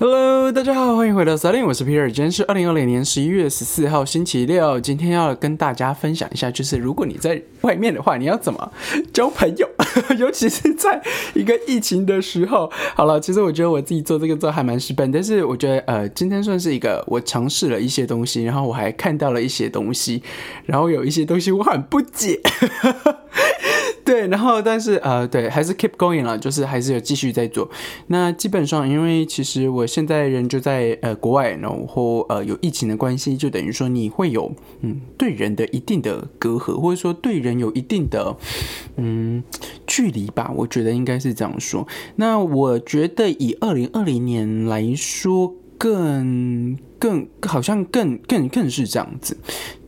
Hello，大家好，欢迎回到 s 林，我是皮尔。今天是二零二零年十一月十四号，星期六。今天要跟大家分享一下，就是如果你在外面的话，你要怎么交朋友，尤其是在一个疫情的时候。好了，其实我觉得我自己做这个做还蛮失败，但是我觉得呃，今天算是一个我尝试了一些东西，然后我还看到了一些东西，然后有一些东西我很不解。对，然后但是呃，对，还是 keep going 了，就是还是有继续在做。那基本上，因为其实我现在人就在呃国外，然后呃有疫情的关系，就等于说你会有嗯对人的一定的隔阂，或者说对人有一定的嗯距离吧。我觉得应该是这样说。那我觉得以二零二零年来说。更更好像更更更是这样子，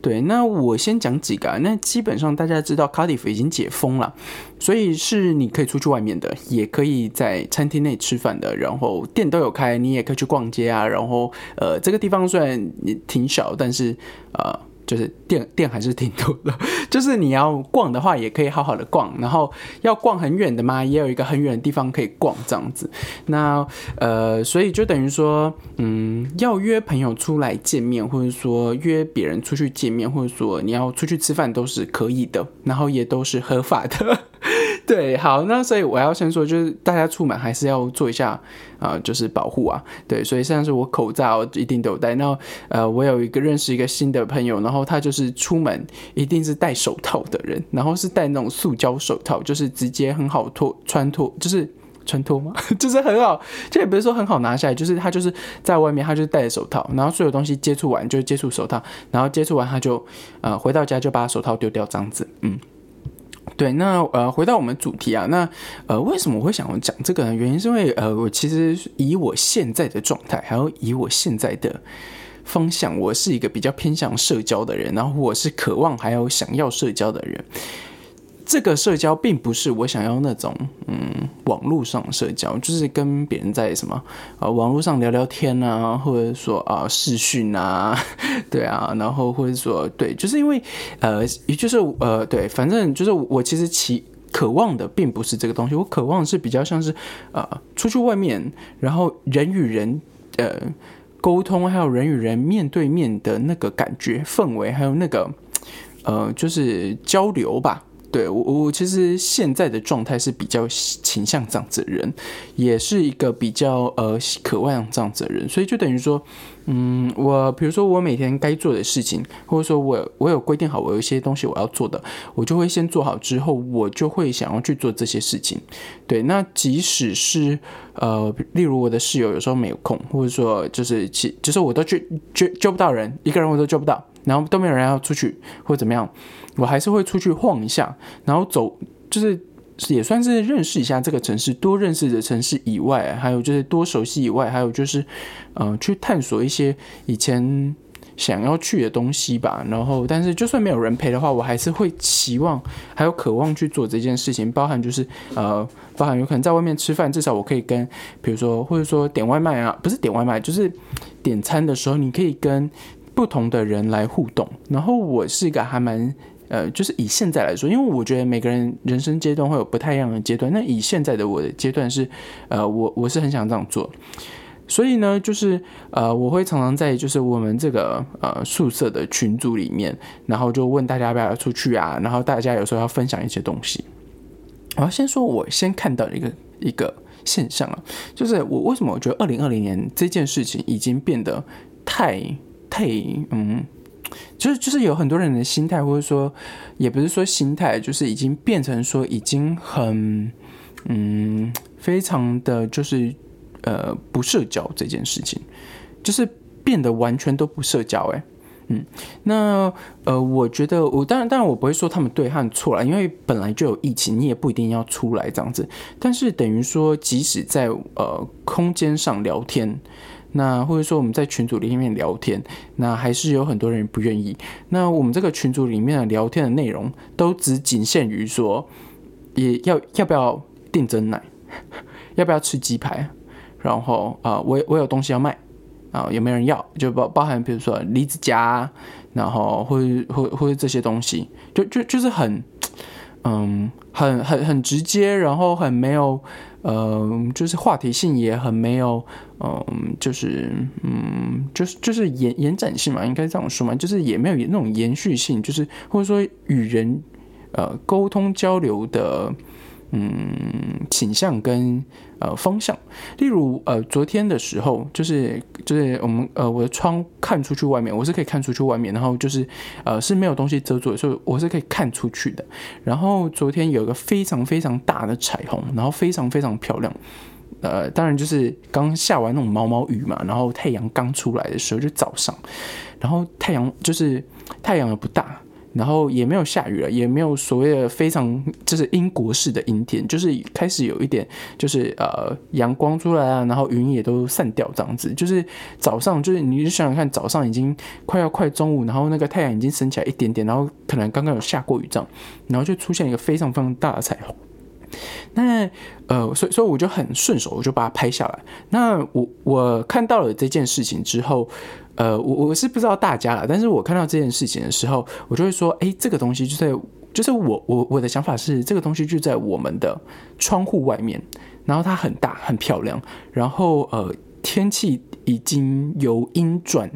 对。那我先讲几个，啊那基本上大家知道卡迪夫已经解封了，所以是你可以出去外面的，也可以在餐厅内吃饭的，然后店都有开，你也可以去逛街啊。然后呃，这个地方虽然挺小，但是呃。就是店店还是挺多的，就是你要逛的话，也可以好好的逛。然后要逛很远的嘛，也有一个很远的地方可以逛这样子。那呃，所以就等于说，嗯，要约朋友出来见面，或者说约别人出去见面，或者说你要出去吃饭都是可以的，然后也都是合法的。对，好，那所以我要先说，就是大家出门还是要做一下啊，就是保护啊。对，所以像是我口罩一定都有戴。那呃，我有一个认识一个新的朋友，然后他就是出门一定是戴手套的人，然后是戴那种塑胶手套，就是直接很好脱穿脱，就是穿脱吗？就是很好，这也不是说很好拿下来，就是他就是在外面，他就戴着手套，然后所有东西接触完就接触手套，然后接触完他就呃回到家就把手套丢掉，这样子，嗯。对，那呃，回到我们主题啊，那呃，为什么我会想要讲这个呢？原因是因为呃，我其实以我现在的状态，还有以我现在的方向，我是一个比较偏向社交的人，然后我是渴望还有想要社交的人。这个社交并不是我想要那种，嗯，网络上社交，就是跟别人在什么啊，网络上聊聊天啊，或者说啊视讯啊，对啊，然后或者说对，就是因为呃，也就是呃，对，反正就是我其实其渴望的并不是这个东西，我渴望是比较像是呃，出去外面，然后人与人呃沟通，还有人与人面对面的那个感觉氛围，还有那个呃，就是交流吧。对我，我其实现在的状态是比较倾向这样子的人，也是一个比较呃渴望这样子的人，所以就等于说，嗯，我比如说我每天该做的事情，或者说我我有规定好我有一些东西我要做的，我就会先做好之后，我就会想要去做这些事情。对，那即使是呃，例如我的室友有时候没有空，或者说就是其就是我都去救救不到人，一个人我都救不到，然后都没有人要出去或怎么样。我还是会出去晃一下，然后走，就是也算是认识一下这个城市，多认识的城市以外，还有就是多熟悉以外，还有就是，呃，去探索一些以前想要去的东西吧。然后，但是就算没有人陪的话，我还是会期望还有渴望去做这件事情，包含就是呃，包含有可能在外面吃饭，至少我可以跟，比如说或者说点外卖啊，不是点外卖，就是点餐的时候，你可以跟不同的人来互动。然后我是一个还蛮。呃，就是以现在来说，因为我觉得每个人人生阶段会有不太一样的阶段。那以现在的我的阶段是，呃，我我是很想这样做，所以呢，就是呃，我会常常在就是我们这个呃宿舍的群组里面，然后就问大家要不要出去啊，然后大家有时候要分享一些东西。我要先说，我先看到一个一个现象啊，就是我为什么我觉得二零二零年这件事情已经变得太太嗯。就是就是有很多人的心态，或者说也不是说心态，就是已经变成说已经很嗯，非常的就是呃不社交这件事情，就是变得完全都不社交哎，嗯，那呃我觉得我当然当然我不会说他们对和错了，因为本来就有疫情，你也不一定要出来这样子，但是等于说即使在呃空间上聊天。那或者说我们在群组里面聊天，那还是有很多人不愿意。那我们这个群组里面的聊天的内容都只仅限于说，也要要不要订真奶，要不要吃鸡排，然后啊，我我有东西要卖啊，有没有人要？就包包含比如说离子夹，然后或或或者这些东西，就就就是很嗯很很很直接，然后很没有。嗯，就是话题性也很没有，嗯，就是嗯，就是就是延延展性嘛，应该这样说嘛，就是也没有那种延续性，就是或者说与人呃沟通交流的。嗯，倾向跟呃方向，例如呃昨天的时候，就是就是我们呃我的窗看出去外面，我是可以看出去外面，然后就是呃是没有东西遮住的，所以我是可以看出去的。然后昨天有一个非常非常大的彩虹，然后非常非常漂亮。呃，当然就是刚下完那种毛毛雨嘛，然后太阳刚出来的时候就早上，然后太阳就是太阳也不大。然后也没有下雨了，也没有所谓的非常就是英国式的阴天，就是开始有一点就是呃阳光出来啊，然后云也都散掉这样子，就是早上就是你就想想看，早上已经快要快中午，然后那个太阳已经升起来一点点，然后可能刚刚有下过雨这样，然后就出现一个非常非常大的彩虹。那呃，所以所以我就很顺手，我就把它拍下来。那我我看到了这件事情之后。呃，我我是不知道大家了，但是我看到这件事情的时候，我就会说，哎，这个东西就在，就是我我我的想法是，这个东西就在我们的窗户外面，然后它很大很漂亮，然后呃，天气已经由阴转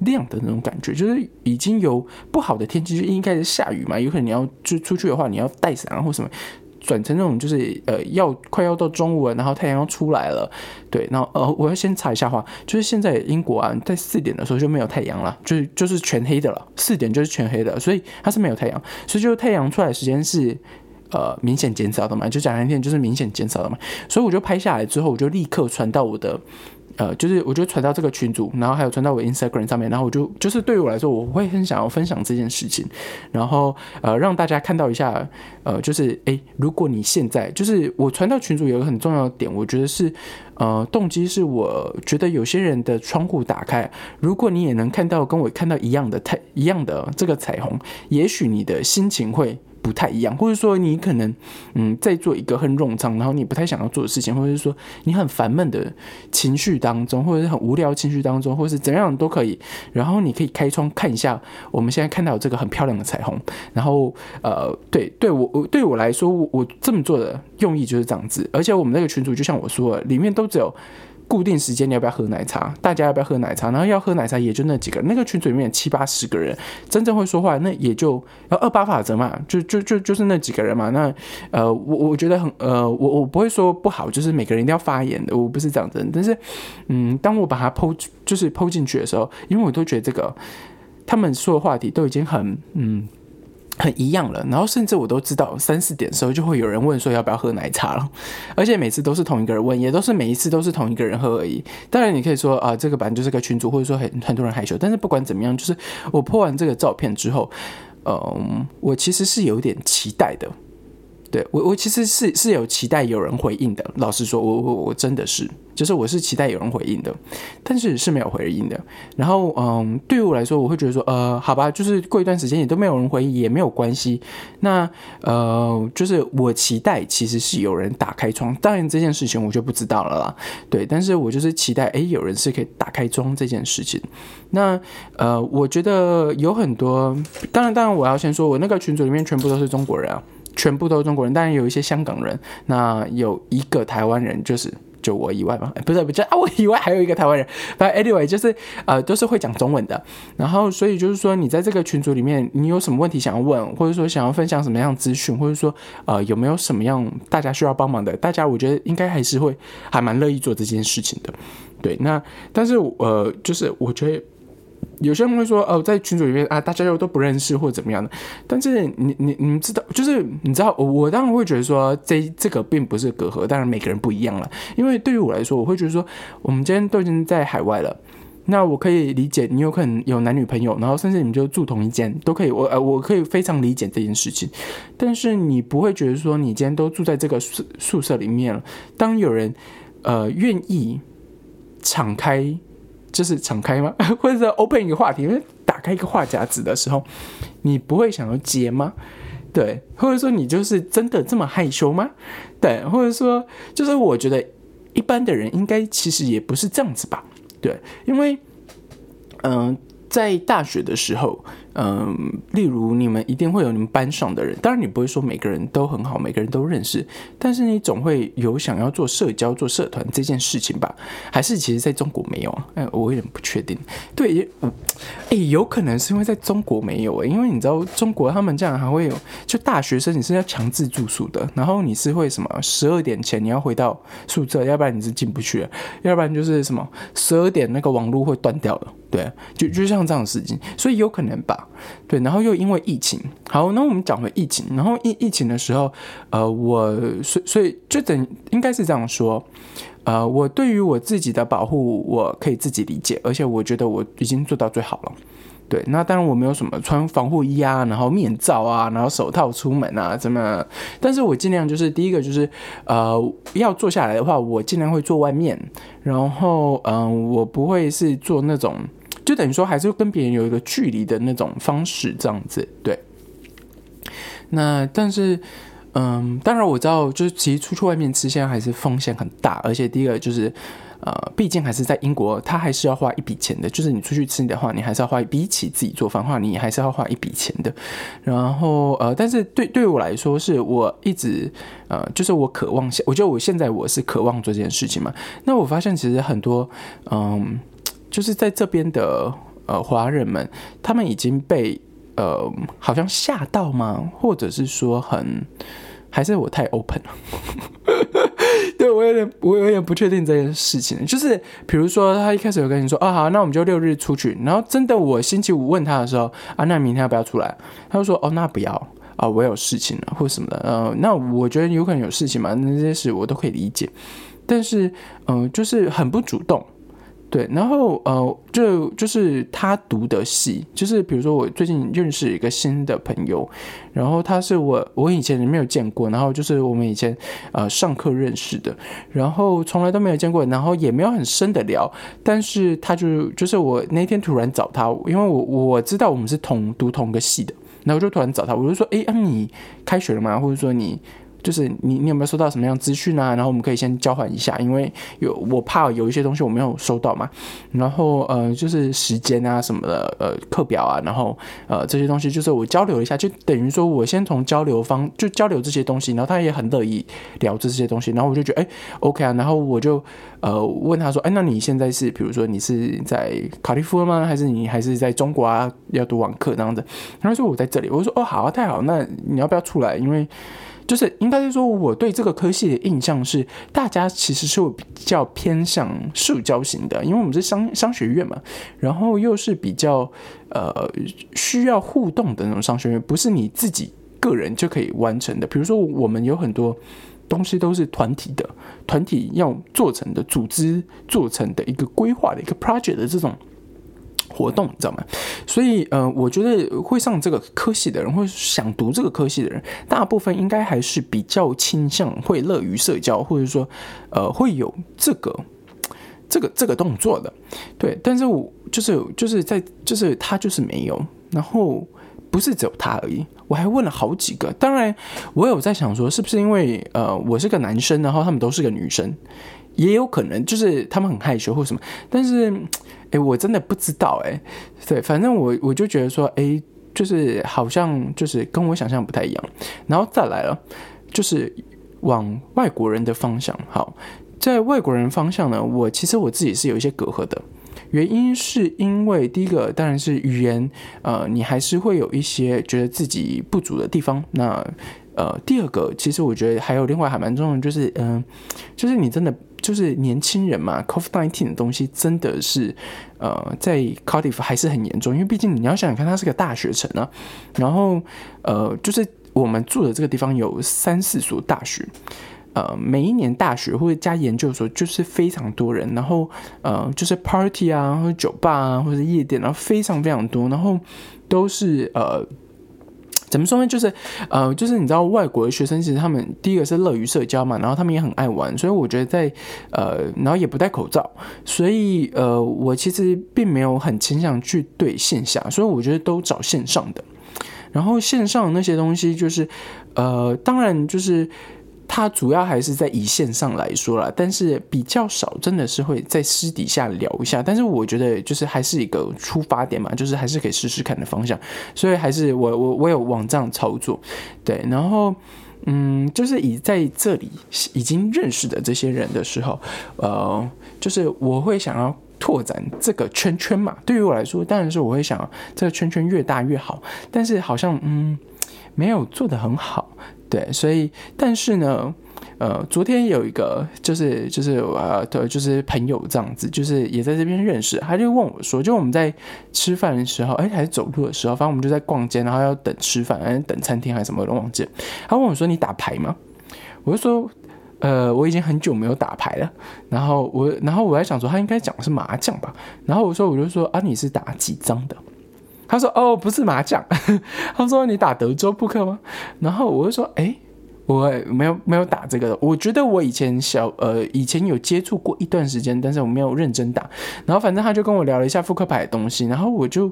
亮的那种感觉，就是已经有不好的天气，就应该是下雨嘛，有可能你要就出去的话，你要带伞或什么。转成那种就是呃要快要到中午了，然后太阳要出来了，对，然后呃我要先查一下话，就是现在英国啊在四点的时候就没有太阳了，就是就是全黑的了，四点就是全黑的，所以它是没有太阳，所以就太阳出来时间是呃明显减少的嘛，就讲那天就是明显减少的嘛，所以我就拍下来之后，我就立刻传到我的。呃，就是我觉得传到这个群组，然后还有传到我 Instagram 上面，然后我就就是对于我来说，我会很想要分享这件事情，然后呃让大家看到一下，呃，就是诶，如果你现在就是我传到群组有个很重要的点，我觉得是呃动机是我觉得有些人的窗户打开，如果你也能看到跟我看到一样的太一样的这个彩虹，也许你的心情会。不太一样，或者说你可能嗯在做一个很冗长，然后你不太想要做的事情，或者是说你很烦闷的情绪当中，或者是很无聊情绪当中，或者是怎样都可以。然后你可以开窗看一下我们现在看到这个很漂亮的彩虹。然后呃，对对我我对我来说，我这么做的用意就是这样子。而且我们那个群主就像我说，里面都只有。固定时间你要不要喝奶茶？大家要不要喝奶茶？然后要喝奶茶也就那几个人，那个群组里面七八十个人，真正会说话那也就要二八法则嘛，就就就就是那几个人嘛。那呃，我我觉得很呃，我我不会说不好，就是每个人一定要发言的，我不是这样子。但是嗯，当我把它剖就是剖进去的时候，因为我都觉得这个他们说的话题都已经很嗯。很一样了，然后甚至我都知道三四点的时候就会有人问说要不要喝奶茶了，而且每次都是同一个人问，也都是每一次都是同一个人喝而已。当然你可以说啊，这个版就是个群主，或者说很很多人害羞，但是不管怎么样，就是我破完这个照片之后，嗯，我其实是有点期待的。对我，我其实是是有期待有人回应的。老实说，我我我真的是，就是我是期待有人回应的，但是是没有回应的。然后，嗯，对于我来说，我会觉得说，呃，好吧，就是过一段时间也都没有人回应，也没有关系。那，呃，就是我期待其实是有人打开窗，当然这件事情我就不知道了啦。对，但是我就是期待，哎，有人是可以打开窗这件事情。那，呃，我觉得有很多，当然，当然我要先说，我那个群组里面全部都是中国人啊。全部都是中国人，当然有一些香港人，那有一个台湾人，就是就我以外嘛，不是不是啊，我以外还有一个台湾人，反正 anyway 就是呃都是会讲中文的，然后所以就是说你在这个群组里面，你有什么问题想要问，或者说想要分享什么样资讯，或者说呃有没有什么样大家需要帮忙的，大家我觉得应该还是会还蛮乐意做这件事情的，对，那但是呃就是我觉得。有些人会说哦，在群组里面啊，大家又都不认识或者怎么样的。但是你你你知道，就是你知道，我当然会觉得说这这个并不是隔阂，当然每个人不一样了。因为对于我来说，我会觉得说，我们今天都已经在海外了，那我可以理解你有可能有男女朋友，然后甚至你们就住同一间都可以，我呃我可以非常理解这件事情。但是你不会觉得说，你今天都住在这个宿宿舍里面了，当有人呃愿意敞开。就是敞开吗？或者是 open 一个话题，打开一个话匣子的时候，你不会想要接吗？对，或者说你就是真的这么害羞吗？对，或者说就是我觉得一般的人应该其实也不是这样子吧？对，因为嗯，在大学的时候，嗯，例如你们一定会有你们班上的人，当然你不会说每个人都很好，每个人都认识，但是你总会有想要做社交、做社团这件事情吧？还是其实在中国没有啊？哎，我有点不确定。对，哎，有可能是因为在中国没有哎，因为你知道中国他们这样还会有，就大学生你是要强制住宿的，然后你是会什么十二点前你要回到宿舍，要不然你是进不去，要不然就是什么十二点那个网络会断掉了。对，就就像这样的事情，所以有可能吧。对，然后又因为疫情，好，那我们讲回疫情。然后疫疫情的时候，呃，我所所以就等应该是这样说，呃，我对于我自己的保护，我可以自己理解，而且我觉得我已经做到最好了。对，那当然我没有什么穿防护衣啊，然后面罩啊，然后手套出门啊，怎么？但是我尽量就是第一个就是，呃，要坐下来的话，我尽量会坐外面，然后嗯，我不会是做那种。就等于说，还是跟别人有一个距离的那种方式，这样子对。那但是，嗯，当然我知道，就是其实出去外面吃，现在还是风险很大。而且第一个就是，呃，毕竟还是在英国，他还是要花一笔钱的。就是你出去吃的话，你还是要花比起自己做饭的话，你还是要花一笔钱的。然后，呃，但是对对我来说，是我一直，呃，就是我渴望，我觉得我现在我是渴望做这件事情嘛。那我发现其实很多，嗯。就是在这边的呃华人们，他们已经被呃好像吓到吗？或者是说很还是我太 open 了？对我有点我有点不确定这件事情。就是比如说他一开始有跟你说啊好，那我们就六日出去。然后真的我星期五问他的时候啊，那明天要不要出来？他就说哦那不要啊，我有事情了或什么的。呃，那我觉得有可能有事情嘛，那些事我都可以理解。但是嗯，就是很不主动。对，然后呃，就就是他读的戏，就是比如说我最近认识一个新的朋友，然后他是我我以前没有见过，然后就是我们以前呃上课认识的，然后从来都没有见过，然后也没有很深的聊，但是他就就是我那天突然找他，因为我我知道我们是同读同个系的，然后就突然找他，我就说，哎，你开学了吗？或者说你。就是你，你有没有收到什么样资讯啊？然后我们可以先交换一下，因为有我怕有一些东西我没有收到嘛。然后呃，就是时间啊什么的，呃，课表啊，然后呃这些东西，就是我交流一下，就等于说我先从交流方就交流这些东西，然后他也很乐意聊这些东西，然后我就觉得哎，OK 啊，然后我就呃问他说，哎，那你现在是比如说你是在卡利夫吗？还是你还是在中国啊？要读网课这样子？他说我在这里，我说哦好啊，太好，那你要不要出来？因为就是应该是说，我对这个科系的印象是，大家其实是比较偏向社交型的，因为我们是商商学院嘛，然后又是比较呃需要互动的那种商学院，不是你自己个人就可以完成的。比如说，我们有很多东西都是团体的，团体要做成的，组织做成的一个规划的一个 project 的这种。活动你知道吗？所以呃，我觉得会上这个科系的人，或想读这个科系的人，大部分应该还是比较倾向会乐于社交，或者说呃会有这个这个这个动作的。对，但是我就是就是在就是他就是没有，然后不是只有他而已，我还问了好几个。当然，我有在想说，是不是因为呃我是个男生，然后他们都是个女生，也有可能就是他们很害羞或什么，但是。哎，我真的不知道哎，对，反正我我就觉得说，哎，就是好像就是跟我想象不太一样，然后再来了，就是往外国人的方向。好，在外国人方向呢，我其实我自己是有一些隔阂的，原因是因为第一个当然是语言，呃，你还是会有一些觉得自己不足的地方。那呃，第二个其实我觉得还有另外还蛮重要的，就是嗯，就是你真的。就是年轻人嘛，COVID-19 的东西真的是，呃，在 Cardiff 还是很严重，因为毕竟你要想想看，它是个大学城啊。然后，呃，就是我们住的这个地方有三四所大学，呃，每一年大学或者加研究所就是非常多人，然后呃，就是 party 啊，或者酒吧啊，或者夜店，然后非常非常多，然后都是呃。怎么说呢？就是，呃，就是你知道，外国的学生其实他们第一个是乐于社交嘛，然后他们也很爱玩，所以我觉得在，呃，然后也不戴口罩，所以呃，我其实并没有很倾向去对线下，所以我觉得都找线上的。然后线上那些东西，就是，呃，当然就是他主要还是在以线上来说啦，但是比较少，真的是会在私底下聊一下。但是我觉得就是还是一个出发点嘛，就是还是可以试试看的方向。所以还是我我我有往这样操作，对，然后嗯，就是以在这里已经认识的这些人的时候，呃，就是我会想要拓展这个圈圈嘛。对于我来说，当然是我会想这个圈圈越大越好。但是好像嗯，没有做得很好。对，所以但是呢，呃，昨天有一个就是就是呃，对，就是朋友这样子，就是也在这边认识，他就问我说，就我们在吃饭的时候，哎，还是走路的时候，反正我们就在逛街，然后要等吃饭，还是等餐厅还是什么，我都忘记。他问我说：“你打牌吗？”我就说：“呃，我已经很久没有打牌了。”然后我，然后我在想说，他应该讲的是麻将吧？然后我说：“我就说啊，你是打几张的？”他说：“哦，不是麻将。”他说：“你打德州扑克吗？”然后我就说：“哎，我没有没有打这个。我觉得我以前小呃以前有接触过一段时间，但是我没有认真打。然后反正他就跟我聊了一下扑克牌的东西，然后我就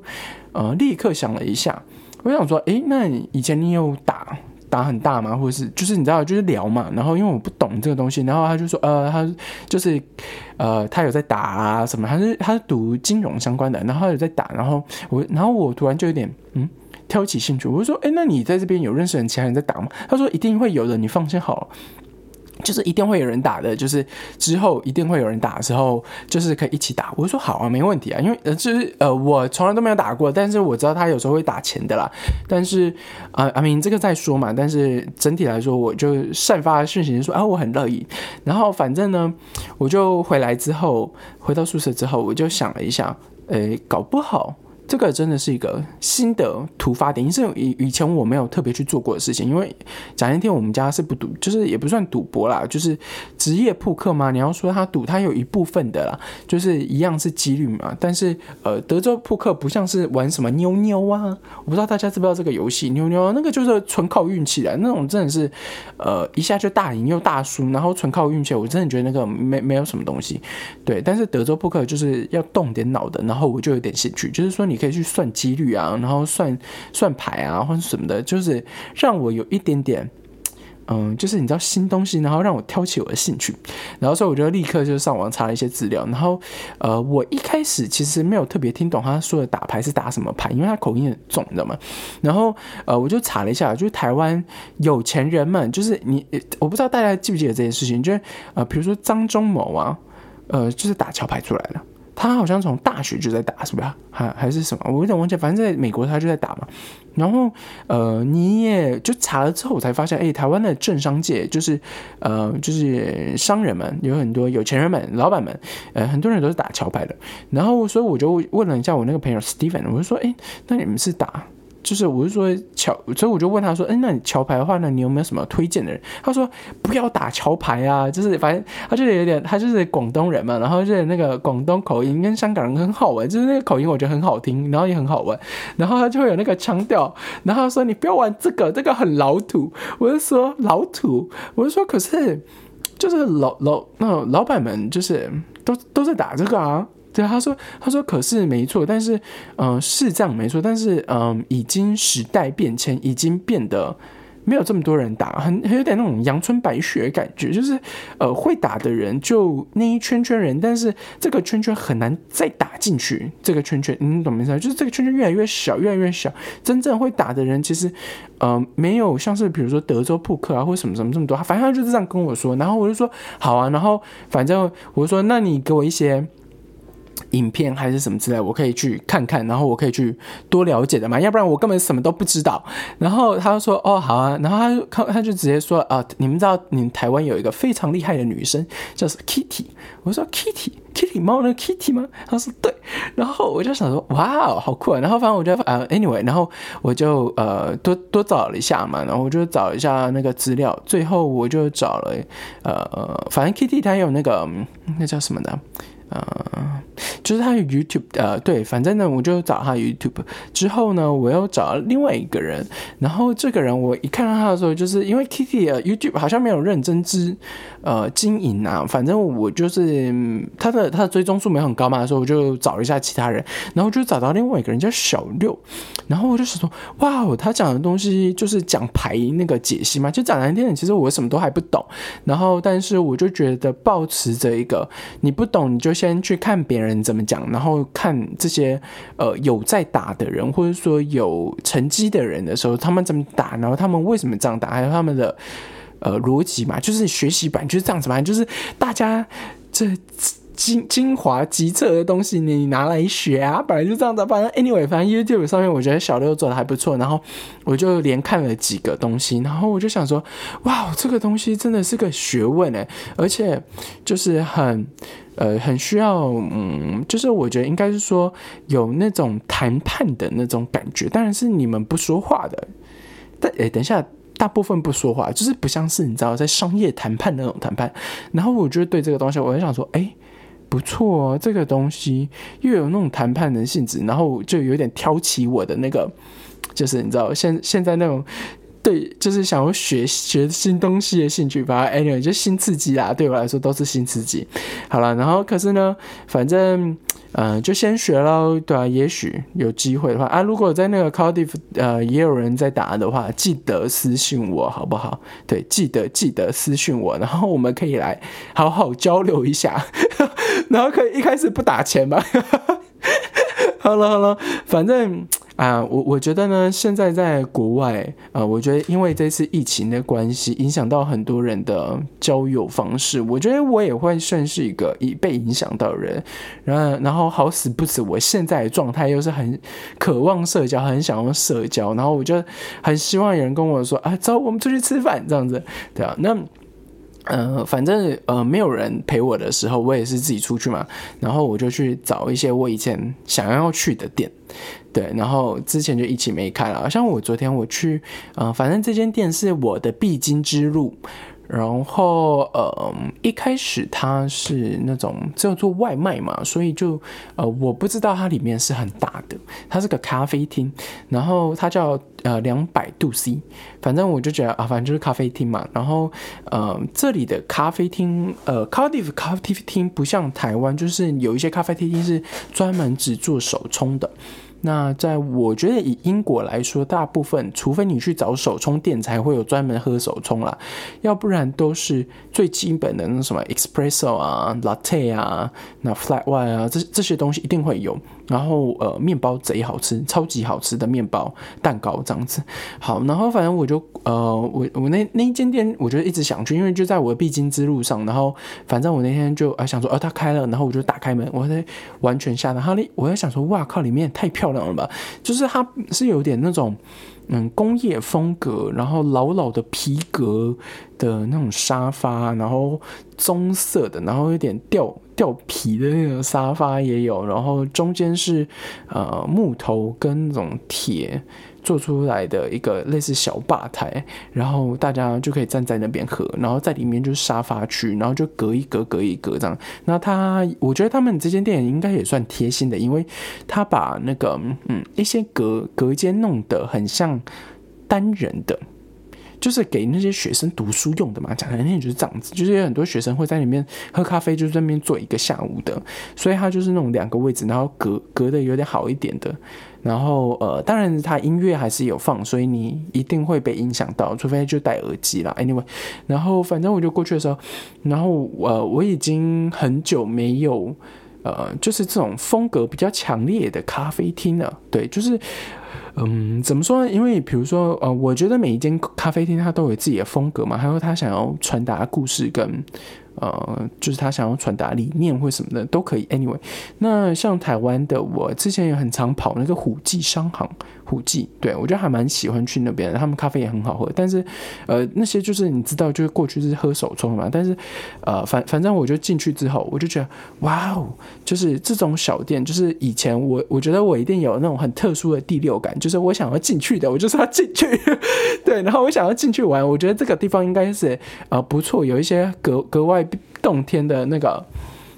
呃立刻想了一下，我想说：哎，那以前你有打？”打很大吗？或者是就是你知道，就是聊嘛。然后因为我不懂这个东西，然后他就说，呃，他就是呃，他有在打啊什么，他是他是读金融相关的，然后他有在打。然后我，然后我突然就有点嗯挑起兴趣，我就说，哎，那你在这边有认识人，其他人在打吗？他说一定会有的，你放心好了。就是一定会有人打的，就是之后一定会有人打的时候，就是可以一起打。我说好啊，没问题啊，因为呃，就是呃，我从来都没有打过，但是我知道他有时候会打钱的啦。但是啊，阿明这个再说嘛。但是整体来说，我就散发讯息说啊，我很乐意。然后反正呢，我就回来之后，回到宿舍之后，我就想了一下，诶，搞不好。这个真的是一个新的突发点，是以以前我没有特别去做过的事情。因为讲一天我们家是不赌，就是也不算赌博啦，就是职业扑克嘛。你要说他赌，他有一部分的啦，就是一样是几率嘛。但是呃，德州扑克不像是玩什么妞妞啊，我不知道大家知不知道这个游戏妞妞，那个就是纯靠运气的，那种真的是呃一下就大赢又大输，然后纯靠运气。我真的觉得那个没没有什么东西。对，但是德州扑克就是要动点脑的，然后我就有点兴趣，就是说你。可以去算几率啊，然后算算牌啊，或者什么的，就是让我有一点点，嗯，就是你知道新东西，然后让我挑起我的兴趣，然后所以我就立刻就上网查了一些资料，然后呃，我一开始其实没有特别听懂他说的打牌是打什么牌，因为他口音很重，你知道吗？然后呃，我就查了一下，就是台湾有钱人们，就是你，我不知道大家记不记得这件事情，就是呃，比如说张忠谋啊，呃，就是打桥牌出来的。他好像从大学就在打，是不是？还还是什么？我有点忘记。反正在美国他就在打嘛。然后呃，你也就查了之后，我才发现，哎，台湾的政商界就是呃，就是商人们有很多有钱人们、老板们，呃，很多人都是打桥牌的。然后所以我就问了一下我那个朋友 Steven，我就说，哎，那你们是打？就是，我是说桥，所以我就问他说：“哎，那你桥牌的话呢，你有没有什么推荐的人？”他说：“不要打桥牌啊，就是反正他就是有点，他就是广东人嘛，然后就是那个广东口音跟香港人很好玩，就是那个口音我觉得很好听，然后也很好玩，然后他就会有那个腔调，然后说你不要玩这个，这个很老土。我就说老土，我就说可是就是老老那老板们就是都都在打这个啊。”对，他说，他说，可是没错，但是，嗯，是这样没错，但是，嗯，已经时代变迁，已经变得没有这么多人打，很很有点那种阳春白雪的感觉，就是，呃，会打的人就那一圈圈人，但是这个圈圈很难再打进去，这个圈圈，你懂没错，就是这个圈圈越来越小，越来越小，真正会打的人其实，呃，没有像是比如说德州扑克啊，或什么什么这么多，反正他就是这样跟我说，然后我就说好啊，然后反正我就说，那你给我一些。影片还是什么之类，我可以去看看，然后我可以去多了解的嘛，要不然我根本什么都不知道。然后他就说：“哦，好啊。”然后他就他他就直接说：“啊，你们知道，你们台湾有一个非常厉害的女生，叫 Kitty。”我说：“Kitty，Kitty 猫那个 Kitty 吗？”他说：“对。”然后我就想说：“哇，好酷啊！”然后反正我就呃，anyway，然后我就呃多多找了一下嘛，然后我就找一下那个资料，最后我就找了呃，反正 Kitty 它有那个那叫什么的，呃。就是他有 YouTube，呃，对，反正呢，我就找他 YouTube。之后呢，我又找了另外一个人，然后这个人我一看到他的时候，就是因为 Kitty 的 YouTube 好像没有认真之呃经营啊，反正我就是他的他的追踪数没有很高嘛，所以我就找了一下其他人，然后就找到另外一个人叫小六，然后我就想说，哇，他讲的东西就是讲牌那个解析嘛，就讲难听点，其实我什么都还不懂，然后但是我就觉得保持着一个你不懂你就先去看别人怎么讲，然后看这些呃有在打的人或者说有成绩的人的时候，他们怎么打，然后他们为什么这样打，还有他们的。呃，逻辑嘛，就是学习版就是这样子嘛，就是大家这精精华极测的东西，你拿来学啊，本来就这样子。反正 anyway，反正 YouTube 上面我觉得小六做的还不错，然后我就连看了几个东西，然后我就想说，哇，这个东西真的是个学问诶，而且就是很呃很需要，嗯，就是我觉得应该是说有那种谈判的那种感觉，当然是你们不说话的，但诶，等一下。大部分不说话，就是不像是你知道在商业谈判那种谈判。然后我就对这个东西，我就想说，哎，不错哦，这个东西又有那种谈判的性质，然后就有点挑起我的那个，就是你知道现现在那种对，就是想要学学新东西的兴趣吧。Anyway，就新刺激啦，对我来说都是新刺激。好了，然后可是呢，反正。嗯，就先学喽，对啊，也许有机会的话啊，如果在那个 Cardiff 呃也有人在打的话，记得私信我好不好？对，记得记得私信我，然后我们可以来好好交流一下，然后可以一开始不打钱吧。好了好了，反正。啊，我我觉得呢，现在在国外，呃，我觉得因为这次疫情的关系，影响到很多人的交友方式。我觉得我也会算是一个已被影响到的人，然后然后好死不死，我现在的状态又是很渴望社交，很想要社交，然后我就很希望有人跟我说啊，走，我们出去吃饭这样子，对啊，那。嗯，反正呃，没有人陪我的时候，我也是自己出去嘛。然后我就去找一些我以前想要去的店，对。然后之前就一起没开了，像我昨天我去，嗯，反正这间店是我的必经之路。然后，呃，一开始它是那种只有做外卖嘛，所以就，呃，我不知道它里面是很大的，它是个咖啡厅，然后它叫呃两百度 C，反正我就觉得啊，反正就是咖啡厅嘛。然后，呃，这里的咖啡厅，呃，Cardiff 咖啡厅不像台湾，就是有一些咖啡厅是专门只做手冲的。那在我觉得以英国来说，大部分除非你去找手冲店才会有专门喝手冲啦，要不然都是最基本的那什么 espresso 啊、latte 啊、那 flat white 啊，这这些东西一定会有。然后呃，面包贼好吃，超级好吃的面包蛋糕这样子。好，然后反正我就呃，我我那那一间店，我就一直想去，因为就在我的必经之路上。然后反正我那天就啊想说，哦，它开了，然后我就打开门，我在完全吓到。它里我在想说，哇靠，里面太漂亮了吧！就是它是有点那种嗯工业风格，然后老老的皮革的那种沙发，然后棕色的，然后有点掉。掉皮的那种沙发也有，然后中间是呃木头跟那种铁做出来的一个类似小吧台，然后大家就可以站在那边喝，然后在里面就是沙发区，然后就隔一隔隔一隔这样。那他我觉得他们这间店应该也算贴心的，因为他把那个嗯一些隔隔间弄得很像单人的。就是给那些学生读书用的嘛，讲难听就是这样子，就是有很多学生会在里面喝咖啡，就在那边坐一个下午的，所以他就是那种两个位置，然后隔隔的有点好一点的，然后呃，当然他音乐还是有放，所以你一定会被影响到，除非就戴耳机啦。Anyway，然后反正我就过去的时候，然后呃，我已经很久没有呃，就是这种风格比较强烈的咖啡厅了，对，就是。嗯，怎么说呢？因为比如说，呃，我觉得每一间咖啡厅它都有自己的风格嘛，还有他想要传达故事跟。呃，就是他想要传达理念或什么的都可以。Anyway，那像台湾的，我之前也很常跑那个虎记商行，虎记，对我觉得还蛮喜欢去那边，他们咖啡也很好喝。但是，呃，那些就是你知道，就是过去是喝手冲嘛。但是，呃，反反正我就进去之后，我就觉得，哇哦，就是这种小店，就是以前我我觉得我一定有那种很特殊的第六感，就是我想要进去的，我就是要进去，对，然后我想要进去玩，我觉得这个地方应该是呃不错，有一些格格外。洞天的那个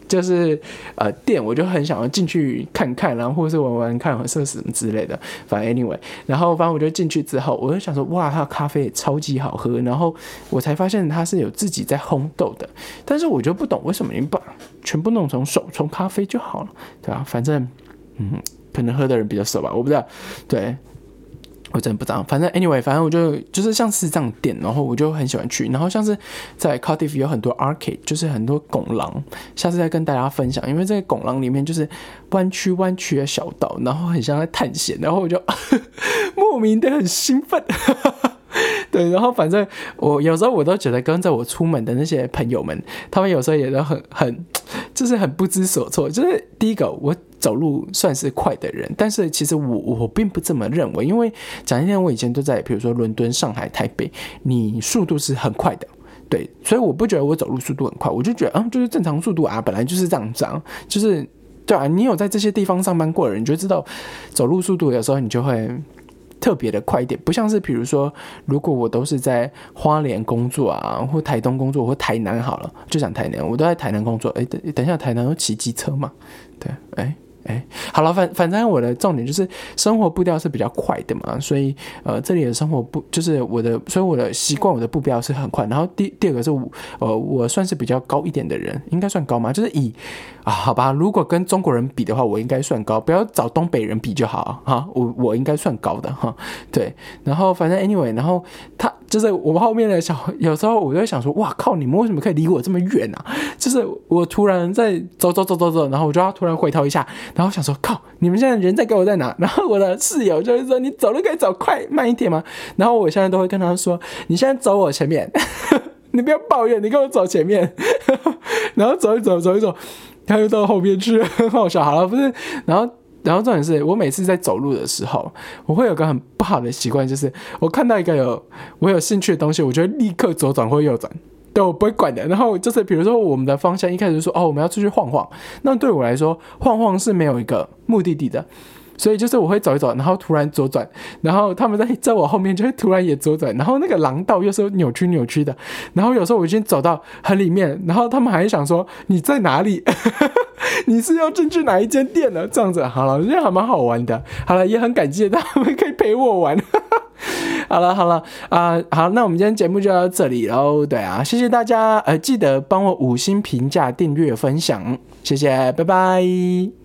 就是呃店，我就很想要进去看看，然后或者是玩玩看或者什么之类的。反正 anyway，然后反正我就进去之后，我就想说，哇，它的咖啡也超级好喝。然后我才发现它是有自己在烘豆的，但是我就不懂为什么你把全部弄成手冲咖啡就好了，对吧？反正嗯，可能喝的人比较少吧，我不知道。对。我真的不知道，反正 anyway，反正我就就是像是这样店，然后我就很喜欢去，然后像是在 Cardiff 有很多 arcade，就是很多拱廊，下次再跟大家分享，因为这个拱廊里面就是弯曲弯曲的小道，然后很像在探险，然后我就 莫名的很兴奋。然后反正我有时候我都觉得跟着我出门的那些朋友们，他们有时候也都很很，就是很不知所措。就是第一个，我走路算是快的人，但是其实我我并不这么认为，因为讲一天我以前都在，比如说伦敦、上海、台北，你速度是很快的，对，所以我不觉得我走路速度很快，我就觉得嗯，就是正常速度啊，本来就是这样子啊，就是对啊，你有在这些地方上班过的人，你就知道走路速度有时候你就会。特别的快一点，不像是比如说，如果我都是在花莲工作啊，或台东工作，或台南好了，就讲台南，我都在台南工作。哎，等等一下，台南有骑机车嘛？对，哎。哎，好了，反反正我的重点就是生活步调是比较快的嘛，所以呃，这里的生活步就是我的，所以我的习惯，我的步调是很快。然后第第二个是，呃，我算是比较高一点的人，应该算高吗？就是以啊，好吧，如果跟中国人比的话，我应该算高，不要找东北人比就好哈。我我应该算高的哈，对。然后反正 anyway，然后他。就是我们后面的小，有时候我就会想说，哇靠，你们为什么可以离我这么远啊？就是我突然在走走走走走，然后我就要突然回头一下，然后想说，靠，你们现在人在给我在哪？然后我的室友就会说，你走路可以走快慢一点吗？然后我现在都会跟他说，你现在走我前面，你不要抱怨，你跟我走前面，然后走一走走一走，他又到后面去，很好笑。好了，不是，然后。然后重点是我每次在走路的时候，我会有个很不好的习惯，就是我看到一个有我有兴趣的东西，我就会立刻左转或右转，对我不会管的。然后就是比如说我们的方向一开始就说哦我们要出去晃晃，那对我来说晃晃是没有一个目的地的。所以就是我会走一走，然后突然左转，然后他们在在我后面就会突然也左转，然后那个廊道又是扭曲扭曲的，然后有时候我已经走到很里面，然后他们还想说你在哪里？你是要进去哪一间店呢？这样子好了，我觉得还蛮好玩的。好了，也很感谢他们可以陪我玩。好了好了啊，好，那我们今天节目就到这里喽。对啊，谢谢大家，呃，记得帮我五星评价、订阅、分享，谢谢，拜拜。